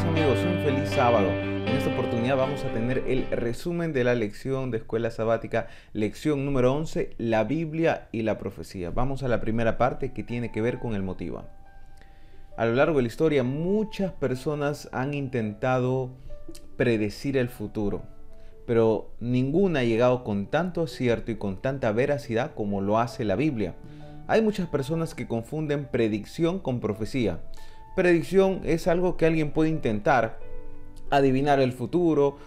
amigos, un feliz sábado. En esta oportunidad vamos a tener el resumen de la lección de escuela sabática, lección número 11, la Biblia y la profecía. Vamos a la primera parte que tiene que ver con el motivo. A lo largo de la historia muchas personas han intentado predecir el futuro, pero ninguna ha llegado con tanto acierto y con tanta veracidad como lo hace la Biblia. Hay muchas personas que confunden predicción con profecía. Predicción es algo que alguien puede intentar, adivinar el futuro,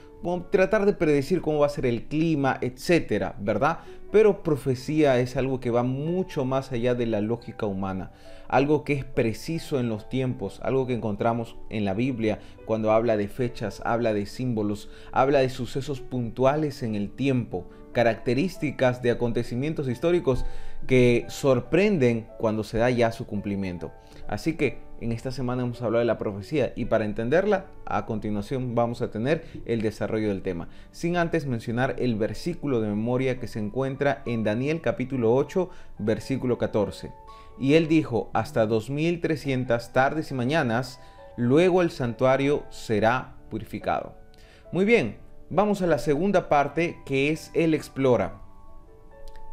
tratar de predecir cómo va a ser el clima, etcétera, ¿verdad? Pero profecía es algo que va mucho más allá de la lógica humana, algo que es preciso en los tiempos, algo que encontramos en la Biblia cuando habla de fechas, habla de símbolos, habla de sucesos puntuales en el tiempo, características de acontecimientos históricos que sorprenden cuando se da ya su cumplimiento. Así que en esta semana hemos hablado de la profecía y para entenderla, a continuación vamos a tener el desarrollo del tema. Sin antes mencionar el versículo de memoria que se encuentra en Daniel capítulo 8, versículo 14. Y él dijo, hasta 2300 tardes y mañanas, luego el santuario será purificado. Muy bien, vamos a la segunda parte que es el explora.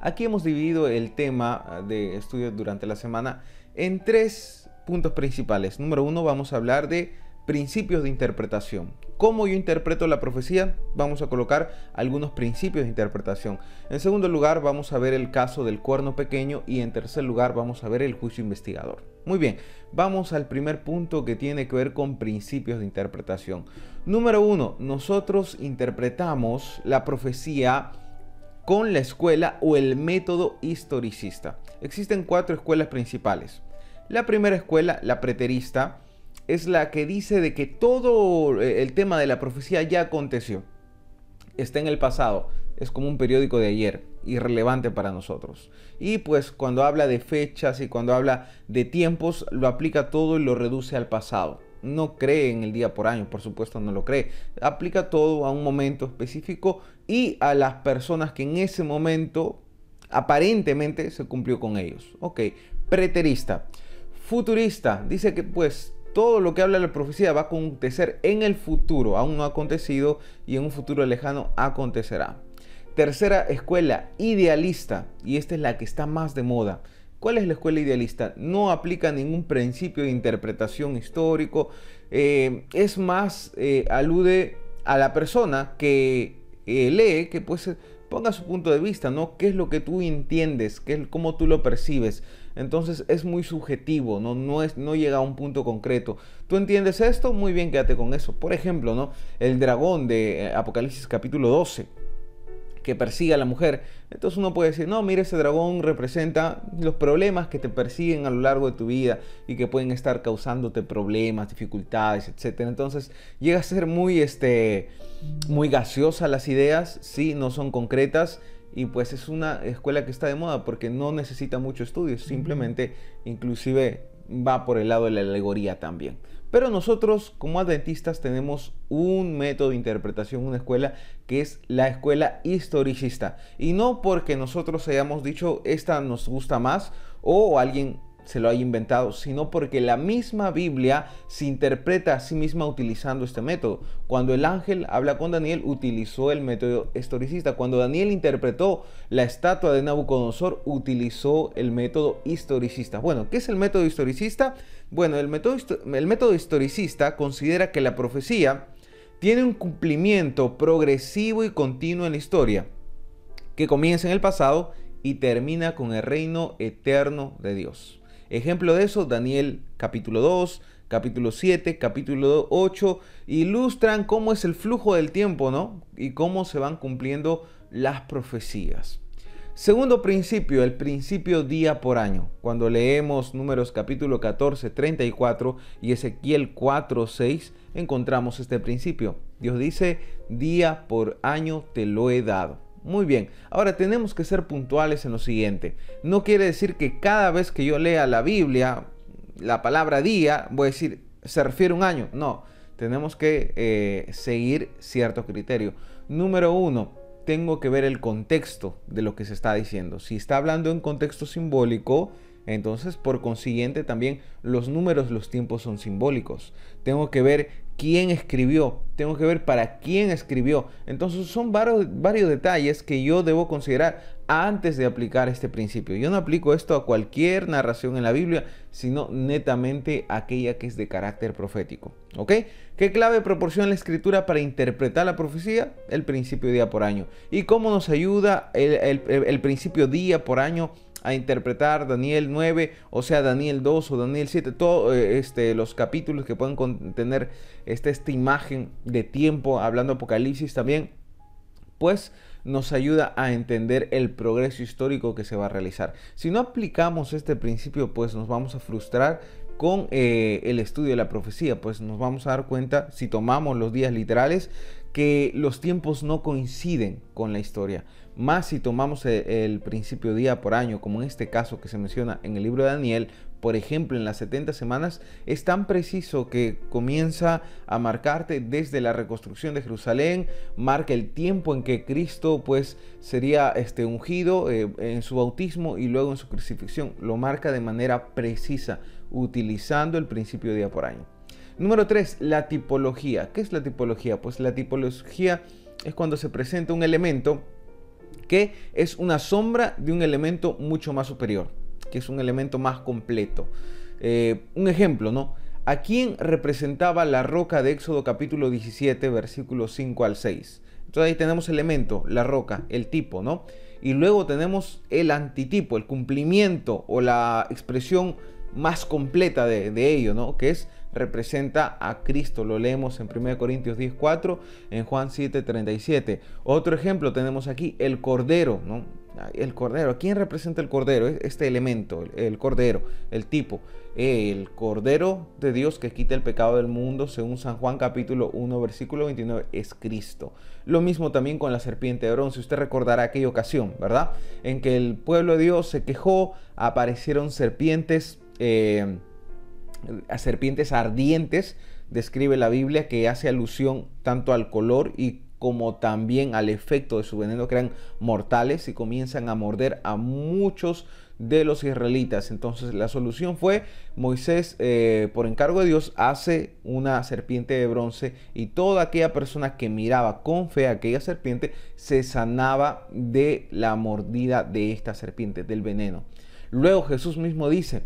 Aquí hemos dividido el tema de estudios durante la semana en tres puntos principales. Número uno, vamos a hablar de principios de interpretación. ¿Cómo yo interpreto la profecía? Vamos a colocar algunos principios de interpretación. En segundo lugar, vamos a ver el caso del cuerno pequeño y en tercer lugar, vamos a ver el juicio investigador. Muy bien, vamos al primer punto que tiene que ver con principios de interpretación. Número uno, nosotros interpretamos la profecía con la escuela o el método historicista. Existen cuatro escuelas principales. La primera escuela, la preterista, es la que dice de que todo eh, el tema de la profecía ya aconteció. Está en el pasado, es como un periódico de ayer, irrelevante para nosotros. Y pues cuando habla de fechas y cuando habla de tiempos, lo aplica todo y lo reduce al pasado. No cree en el día por año, por supuesto no lo cree. Aplica todo a un momento específico y a las personas que en ese momento aparentemente se cumplió con ellos. Ok, preterista futurista. Dice que pues todo lo que habla la profecía va a acontecer en el futuro, aún no ha acontecido y en un futuro lejano acontecerá. Tercera escuela, idealista, y esta es la que está más de moda. ¿Cuál es la escuela idealista? No aplica ningún principio de interpretación histórico, eh, es más, eh, alude a la persona que eh, lee, que pues ponga su punto de vista, ¿no? ¿Qué es lo que tú entiendes? ¿Qué es, ¿Cómo tú lo percibes? Entonces es muy subjetivo, ¿no? No, es, no llega a un punto concreto. ¿Tú entiendes esto? Muy bien, quédate con eso. Por ejemplo, ¿no? El dragón de eh, Apocalipsis capítulo 12 que persigue a la mujer. Entonces uno puede decir, no, mire, ese dragón representa los problemas que te persiguen a lo largo de tu vida y que pueden estar causándote problemas, dificultades, etc. Entonces llega a ser muy, este, muy gaseosa las ideas, sí, no son concretas y pues es una escuela que está de moda porque no necesita mucho estudio, simplemente inclusive va por el lado de la alegoría también. Pero nosotros como adventistas tenemos un método de interpretación, una escuela que es la escuela historicista. Y no porque nosotros hayamos dicho esta nos gusta más o alguien se lo haya inventado, sino porque la misma Biblia se interpreta a sí misma utilizando este método. Cuando el ángel habla con Daniel, utilizó el método historicista. Cuando Daniel interpretó la estatua de Nabucodonosor, utilizó el método historicista. Bueno, ¿qué es el método historicista? Bueno, el método, el método historicista considera que la profecía tiene un cumplimiento progresivo y continuo en la historia, que comienza en el pasado y termina con el reino eterno de Dios. Ejemplo de eso, Daniel capítulo 2, capítulo 7, capítulo 8, ilustran cómo es el flujo del tiempo, ¿no? Y cómo se van cumpliendo las profecías. Segundo principio, el principio día por año. Cuando leemos números capítulo 14, 34 y Ezequiel 4, 6, encontramos este principio. Dios dice, día por año te lo he dado. Muy bien, ahora tenemos que ser puntuales en lo siguiente. No quiere decir que cada vez que yo lea la Biblia, la palabra día, voy a decir, se refiere a un año. No, tenemos que eh, seguir cierto criterio. Número uno, tengo que ver el contexto de lo que se está diciendo. Si está hablando en contexto simbólico, entonces por consiguiente también los números, los tiempos son simbólicos. Tengo que ver quién escribió, tengo que ver para quién escribió. Entonces son varios, varios detalles que yo debo considerar antes de aplicar este principio. Yo no aplico esto a cualquier narración en la Biblia, sino netamente aquella que es de carácter profético. ¿Ok? ¿Qué clave proporciona la escritura para interpretar la profecía? El principio día por año. ¿Y cómo nos ayuda el, el principio día por año? A interpretar Daniel 9, o sea, Daniel 2 o Daniel 7, todos eh, este, los capítulos que pueden contener este, esta imagen de tiempo, hablando Apocalipsis también, pues nos ayuda a entender el progreso histórico que se va a realizar. Si no aplicamos este principio, pues nos vamos a frustrar con eh, el estudio de la profecía, pues nos vamos a dar cuenta, si tomamos los días literales, que los tiempos no coinciden con la historia. Más si tomamos e, el, principio día por año, como en este caso que se menciona en el libro de Daniel, por ejemplo, en las 70 semanas, es tan preciso que comienza a marcarte desde la reconstrucción de Jerusalén, marca el tiempo en que Cristo pues sería este, ungido eh, en su bautismo y luego en su crucifixión. Lo marca de manera precisa, utilizando el principio día por año. Número 3, la tipología. ¿Qué es la tipología? Pues la tipología es cuando se presenta un elemento es una sombra de un elemento mucho más superior, que es un elemento más completo. Eh, un ejemplo, ¿no? ¿A quién representaba la roca de Éxodo capítulo 17, versículos 5 al 6? Entonces ahí tenemos elemento, la roca, el tipo, ¿no? Y luego tenemos el antitipo, el cumplimiento o la expresión más completa de, de ello, ¿no? Que es representa a Cristo. Lo leemos en 1 Corintios 10.4, en Juan 7.37. Otro ejemplo tenemos aquí, el Cordero, ¿no? El Cordero, ¿quién representa el Cordero? Este elemento, el Cordero, el tipo. El Cordero de Dios que quita el pecado del mundo, según San Juan capítulo 1, versículo 29, es Cristo. Lo mismo también con la serpiente de bronce. Usted recordará aquella ocasión, ¿verdad? En que el pueblo de Dios se quejó, aparecieron serpientes. Eh, a serpientes ardientes, describe la Biblia, que hace alusión tanto al color y como también al efecto de su veneno, que eran mortales y comienzan a morder a muchos de los israelitas. Entonces la solución fue Moisés, eh, por encargo de Dios, hace una serpiente de bronce y toda aquella persona que miraba con fe a aquella serpiente se sanaba de la mordida de esta serpiente, del veneno. Luego Jesús mismo dice,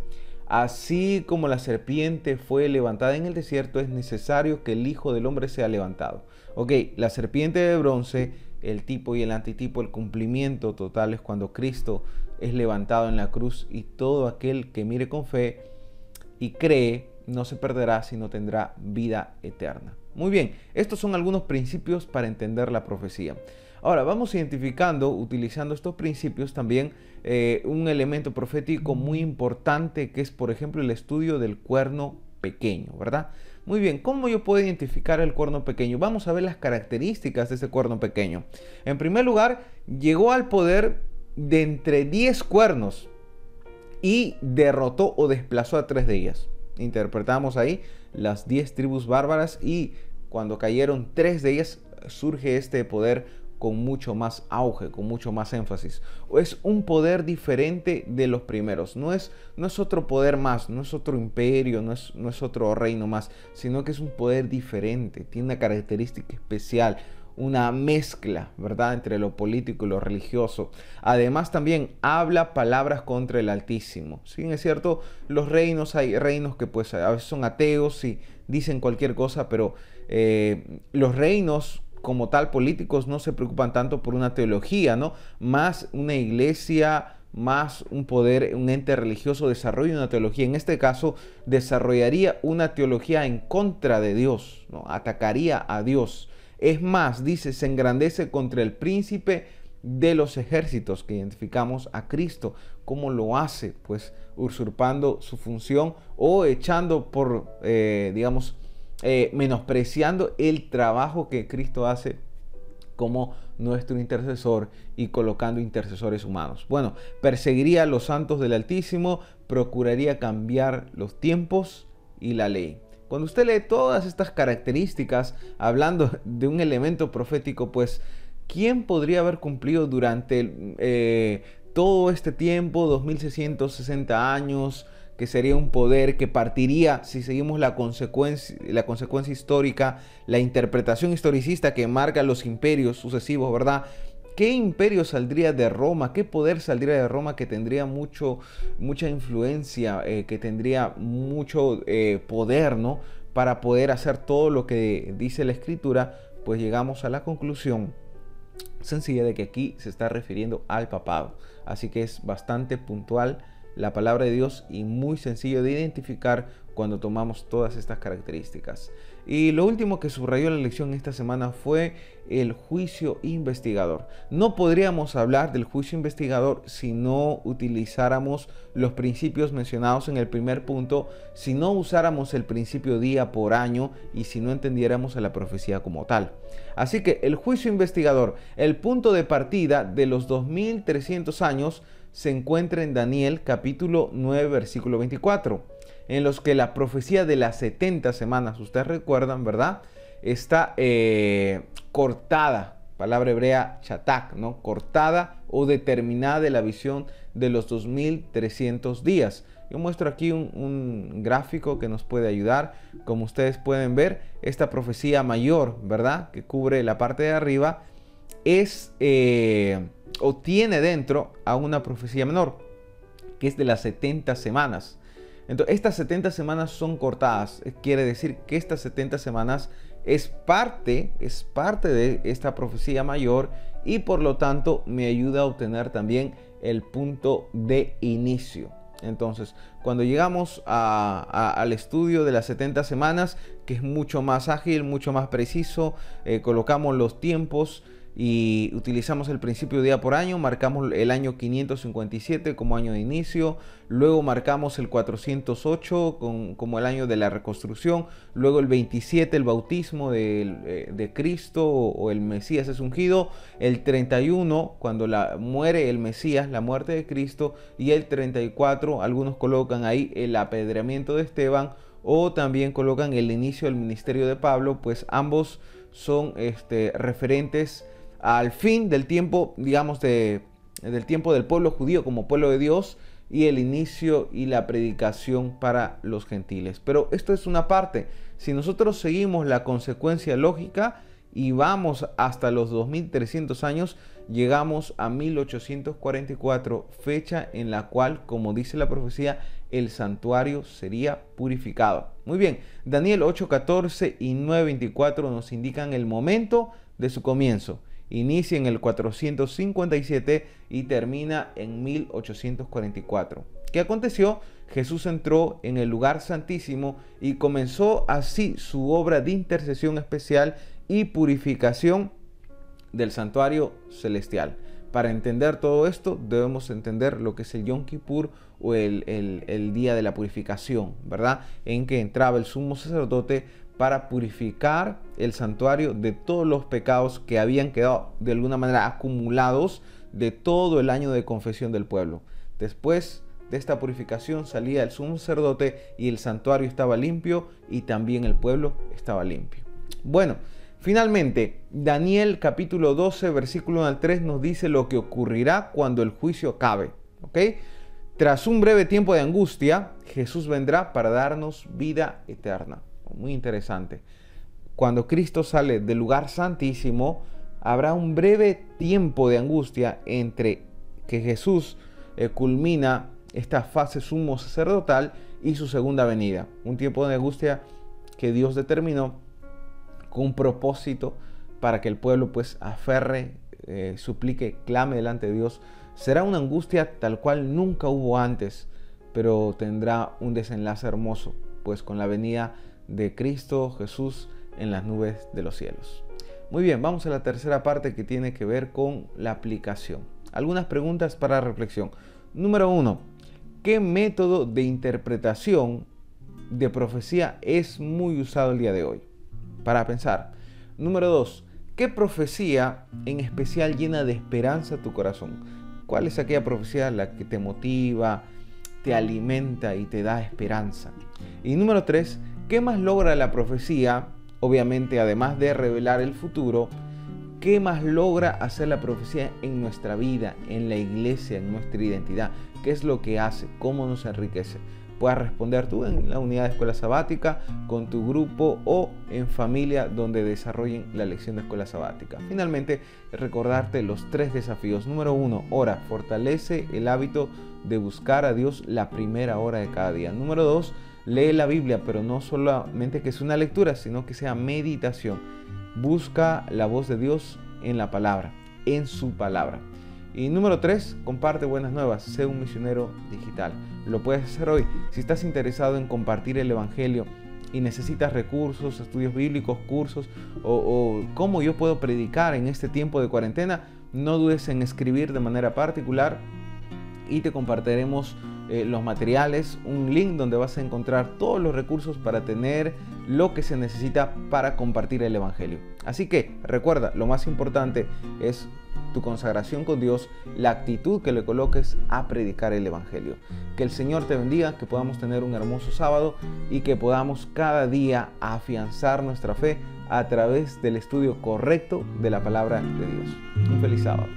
Así como la serpiente fue levantada en el desierto, es necesario que el Hijo del Hombre sea levantado. Ok, la serpiente de bronce, el tipo y el antitipo, el cumplimiento total es cuando Cristo es levantado en la cruz y todo aquel que mire con fe y cree no se perderá, sino tendrá vida eterna. Muy bien, estos son algunos principios para entender la profecía. Ahora, vamos identificando, utilizando estos principios también, eh, un elemento profético muy importante que es, por ejemplo, el estudio del cuerno pequeño, ¿verdad? Muy bien, ¿cómo yo puedo identificar el cuerno pequeño? Vamos a ver las características de ese cuerno pequeño. En primer lugar, llegó al poder de entre 10 cuernos y derrotó o desplazó a tres de ellas. Interpretamos ahí las 10 tribus bárbaras y cuando cayeron tres de ellas surge este poder con mucho más auge, con mucho más énfasis. Es un poder diferente de los primeros. No es, no es otro poder más, no es otro imperio, no es, no es otro reino más, sino que es un poder diferente. Tiene una característica especial, una mezcla, ¿verdad?, entre lo político y lo religioso. Además también habla palabras contra el Altísimo. Sí, es cierto, los reinos, hay reinos que pues a veces son ateos y dicen cualquier cosa, pero eh, los reinos como tal políticos no se preocupan tanto por una teología, ¿no? Más una iglesia, más un poder, un ente religioso desarrolla una teología. En este caso, desarrollaría una teología en contra de Dios, ¿no? Atacaría a Dios. Es más, dice, se engrandece contra el príncipe de los ejércitos que identificamos a Cristo. ¿Cómo lo hace? Pues usurpando su función o echando por, eh, digamos, eh, menospreciando el trabajo que Cristo hace como nuestro intercesor y colocando intercesores humanos. Bueno, perseguiría a los santos del Altísimo, procuraría cambiar los tiempos y la ley. Cuando usted lee todas estas características, hablando de un elemento profético, pues, ¿quién podría haber cumplido durante eh, todo este tiempo, 2660 años, que sería un poder que partiría, si seguimos la consecuencia, la consecuencia histórica, la interpretación historicista que marca los imperios sucesivos, ¿verdad? ¿Qué imperio saldría de Roma? ¿Qué poder saldría de Roma que tendría mucho, mucha influencia, eh, que tendría mucho eh, poder, ¿no? Para poder hacer todo lo que dice la escritura, pues llegamos a la conclusión sencilla de que aquí se está refiriendo al papado. Así que es bastante puntual la palabra de Dios y muy sencillo de identificar cuando tomamos todas estas características. Y lo último que subrayó la lección esta semana fue el juicio investigador. No podríamos hablar del juicio investigador si no utilizáramos los principios mencionados en el primer punto, si no usáramos el principio día por año y si no entendiéramos a la profecía como tal. Así que el juicio investigador, el punto de partida de los 2300 años, se encuentra en Daniel capítulo 9 versículo 24, en los que la profecía de las 70 semanas, ustedes recuerdan, ¿verdad? Está eh, cortada, palabra hebrea chatak, ¿no? Cortada o determinada de la visión de los 2300 días. Yo muestro aquí un, gráfico que nos puede ayudar. Como ustedes pueden ver, esta profecía mayor, ¿verdad? Que cubre la parte de arriba, es... Eh, o tiene dentro a una profecía menor, que es de las 70 semanas. Entonces, estas 70 semanas son cortadas. Quiere decir que estas 70 semanas es parte, es parte de esta profecía mayor y por lo tanto me ayuda a obtener también el punto de inicio. Entonces, cuando llegamos al estudio de las 70 semanas, que es mucho más ágil, mucho más preciso, eh, colocamos los tiempos, y utilizamos el principio día por año, marcamos el año 557 como año de inicio, luego marcamos el 408 como el año de la reconstrucción, luego el 27 el bautismo de, de Cristo o, el Mesías es ungido, el 31 cuando la, muere el Mesías, la muerte de Cristo, y el 34 algunos colocan ahí el apedreamiento de Esteban o también colocan el inicio del ministerio de Pablo, pues ambos son este, referentes al fin del tiempo, digamos, de, del tiempo del pueblo judío como pueblo de Dios y el inicio y la predicación para los gentiles. Pero esto es una parte. Si nosotros seguimos la consecuencia lógica y vamos hasta los 2300 años, llegamos a 1844, fecha en la cual, como dice la profecía, el santuario sería purificado. Muy bien, Daniel 8:14 y 9:24 nos indican el momento de su comienzo inicia en el 457 y termina en 1844. ¿Qué aconteció? Jesús entró en el lugar santísimo y comenzó así su obra de intercesión especial y purificación del santuario celestial. Para entender todo esto debemos entender lo que es el Yom Kippur o el, el día de la purificación, ¿verdad? En que entraba el sumo sacerdote para purificar el santuario de todos los pecados que habían quedado de alguna manera acumulados de todo el año de confesión del pueblo. Después de esta purificación salía el sumo sacerdote y el santuario estaba limpio y también el pueblo estaba limpio. Bueno, finalmente Daniel capítulo 12 versículo 1 al 3 nos dice lo que ocurrirá cuando el juicio acabe. ¿ok? Tras un breve tiempo de angustia, Jesús vendrá para darnos vida eterna muy interesante. Cuando Cristo sale del lugar santísimo, habrá un breve tiempo de angustia entre que Jesús eh, culmina esta fase sumo sacerdotal y su segunda venida. Un tiempo de angustia que Dios determinó con un propósito para que el pueblo pues aferre, eh, suplique, clame delante de Dios. Será una angustia tal cual nunca hubo antes, pero tendrá un desenlace hermoso, pues con la venida de Cristo Jesús en las nubes de los cielos. Muy bien, vamos a la tercera parte que tiene que ver con la aplicación. Algunas preguntas para reflexión. Número uno, ¿qué método de interpretación de profecía es muy usado el día de hoy? Para pensar. Número dos, ¿qué profecía en especial llena de esperanza tu corazón? ¿Cuál es aquella profecía la que te motiva, te alimenta y te da esperanza? Y número tres, ¿Qué más logra la profecía? Obviamente, además de revelar el futuro, ¿qué más logra hacer la profecía en nuestra vida, en la iglesia, en nuestra identidad? ¿Qué es lo que hace? ¿Cómo nos enriquece? puedas responder tú en la unidad de escuela sabática, con tu grupo o en familia donde desarrollen la lección de escuela sabática. Finalmente, recordarte los tres desafíos. Número uno, ora, fortalece el hábito de buscar a Dios la primera hora de cada día. Número dos, lee la Biblia, pero no solamente que sea una lectura, sino que sea meditación. Busca la voz de Dios en la palabra, en su palabra. Y número 3, comparte buenas nuevas, sé un misionero digital. Lo puedes hacer hoy. Si estás interesado en compartir el Evangelio y necesitas recursos, estudios bíblicos, cursos o, cómo yo puedo predicar en este tiempo de cuarentena, no dudes en escribir de manera particular y te compartiremos eh, los materiales, un link donde vas a encontrar todos los recursos para tener lo que se necesita para compartir el Evangelio. Así que recuerda, lo más importante es tu consagración con Dios, la actitud que le coloques a predicar el Evangelio. Que el Señor te bendiga, que podamos tener un hermoso sábado y que podamos cada día afianzar nuestra fe a través del estudio correcto de la palabra de Dios. Un feliz sábado.